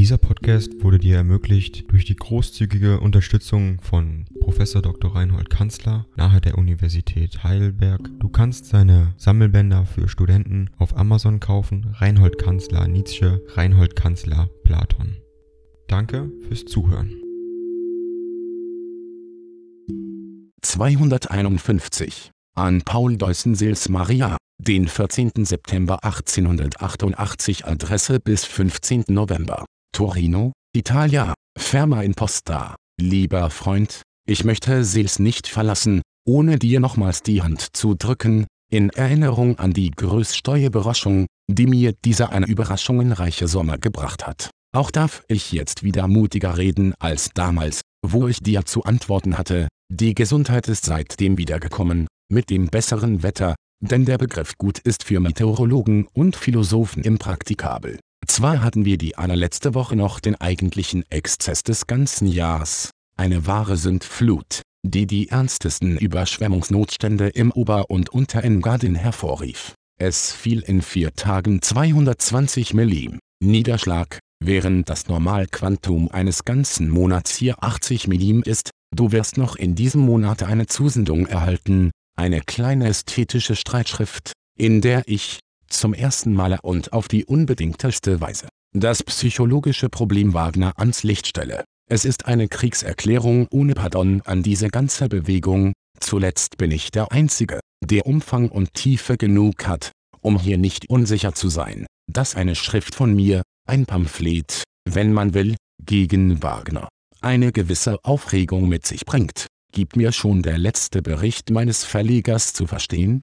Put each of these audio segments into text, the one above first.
Dieser Podcast wurde dir ermöglicht durch die großzügige Unterstützung von Prof. Dr. Reinhold Kanzler nahe der Universität Heidelberg. Du kannst seine Sammelbänder für Studenten auf Amazon kaufen. Reinhold Kanzler Nietzsche, Reinhold Kanzler Platon. Danke fürs Zuhören. 251 an Paul Deussen Sils Maria, den 14. September 1888 Adresse bis 15. November Torino, Italia, Ferma in Posta. Lieber Freund, ich möchte Sils nicht verlassen, ohne dir nochmals die Hand zu drücken, in Erinnerung an die größte die mir dieser eine überraschungenreiche Sommer gebracht hat. Auch darf ich jetzt wieder mutiger reden als damals, wo ich dir zu antworten hatte, die Gesundheit ist seitdem wiedergekommen, mit dem besseren Wetter, denn der Begriff gut ist für Meteorologen und Philosophen impraktikabel. Zwar hatten wir die allerletzte Woche noch den eigentlichen Exzess des ganzen Jahres, eine wahre Sündflut, die die ernstesten Überschwemmungsnotstände im Ober- und Unterengadin hervorrief. Es fiel in vier Tagen 220 mm Niederschlag, während das Normalquantum eines ganzen Monats hier 80 mm ist. Du wirst noch in diesem Monat eine Zusendung erhalten, eine kleine ästhetische Streitschrift, in der ich, zum ersten Male und auf die unbedingteste Weise, das psychologische Problem Wagner ans Licht stelle. Es ist eine Kriegserklärung ohne Pardon an diese ganze Bewegung, zuletzt bin ich der Einzige, der Umfang und Tiefe genug hat, um hier nicht unsicher zu sein, dass eine Schrift von mir, ein Pamphlet, wenn man will, gegen Wagner, eine gewisse Aufregung mit sich bringt, gibt mir schon der letzte Bericht meines Verlegers zu verstehen,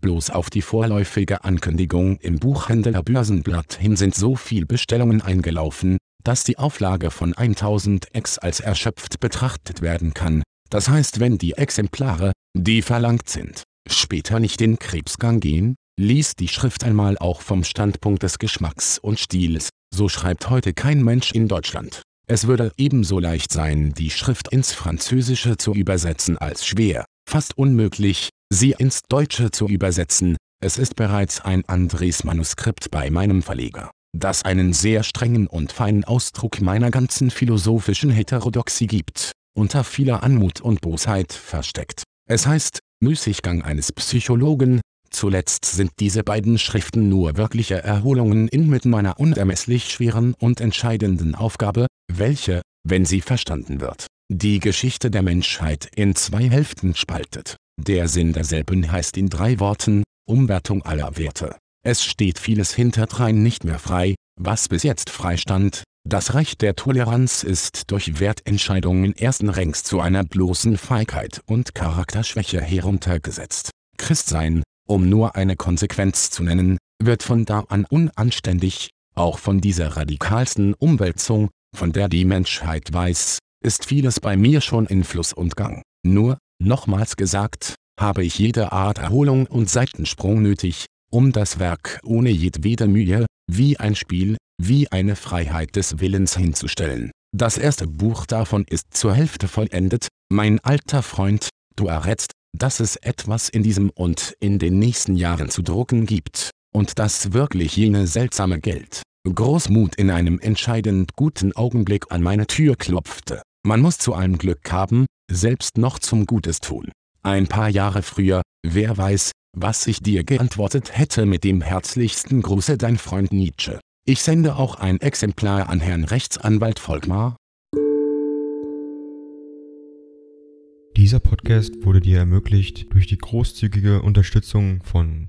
Bloß auf die vorläufige Ankündigung im Buchhändler Börsenblatt hin sind so viel Bestellungen eingelaufen, dass die Auflage von 1000 Ex als erschöpft betrachtet werden kann. Das heißt wenn die Exemplare, die verlangt sind, später nicht in Krebsgang gehen, liest die Schrift einmal auch vom Standpunkt des Geschmacks und Stils, so schreibt heute kein Mensch in Deutschland. Es würde ebenso leicht sein die Schrift ins Französische zu übersetzen als schwer, fast unmöglich, sie ins Deutsche zu übersetzen, es ist bereits ein anderes Manuskript bei meinem Verleger, das einen sehr strengen und feinen Ausdruck meiner ganzen philosophischen Heterodoxie gibt, unter vieler Anmut und Bosheit versteckt. Es heißt, Müßiggang eines Psychologen, zuletzt sind diese beiden Schriften nur wirkliche Erholungen inmitten meiner unermesslich schweren und entscheidenden Aufgabe, welche, wenn sie verstanden wird, die Geschichte der Menschheit in zwei Hälften spaltet. Der Sinn derselben heißt in drei Worten, Umwertung aller Werte. Es steht vieles hinterdrein nicht mehr frei, was bis jetzt frei stand, das Recht der Toleranz ist durch Wertentscheidungen ersten Rangs zu einer bloßen Feigheit und Charakterschwäche heruntergesetzt. Christsein, um nur eine Konsequenz zu nennen, wird von da an unanständig, auch von dieser radikalsten Umwälzung, von der die Menschheit weiß, ist vieles bei mir schon in Fluss und Gang. Nur, Nochmals gesagt, habe ich jede Art Erholung und Seitensprung nötig, um das Werk ohne jedwede Mühe, wie ein Spiel, wie eine Freiheit des Willens hinzustellen. Das erste Buch davon ist zur Hälfte vollendet, mein alter Freund, du errätst, dass es etwas in diesem und in den nächsten Jahren zu drucken gibt, und dass wirklich jene seltsame Geld, Großmut in einem entscheidend guten Augenblick an meine Tür klopfte. Man muss zu allem Glück haben, selbst noch zum Gutes tun. Ein paar Jahre früher, wer weiß, was ich dir geantwortet hätte mit dem herzlichsten Gruße dein Freund Nietzsche. Ich sende auch ein Exemplar an Herrn Rechtsanwalt Volkmar. Dieser Podcast wurde dir ermöglicht durch die großzügige Unterstützung von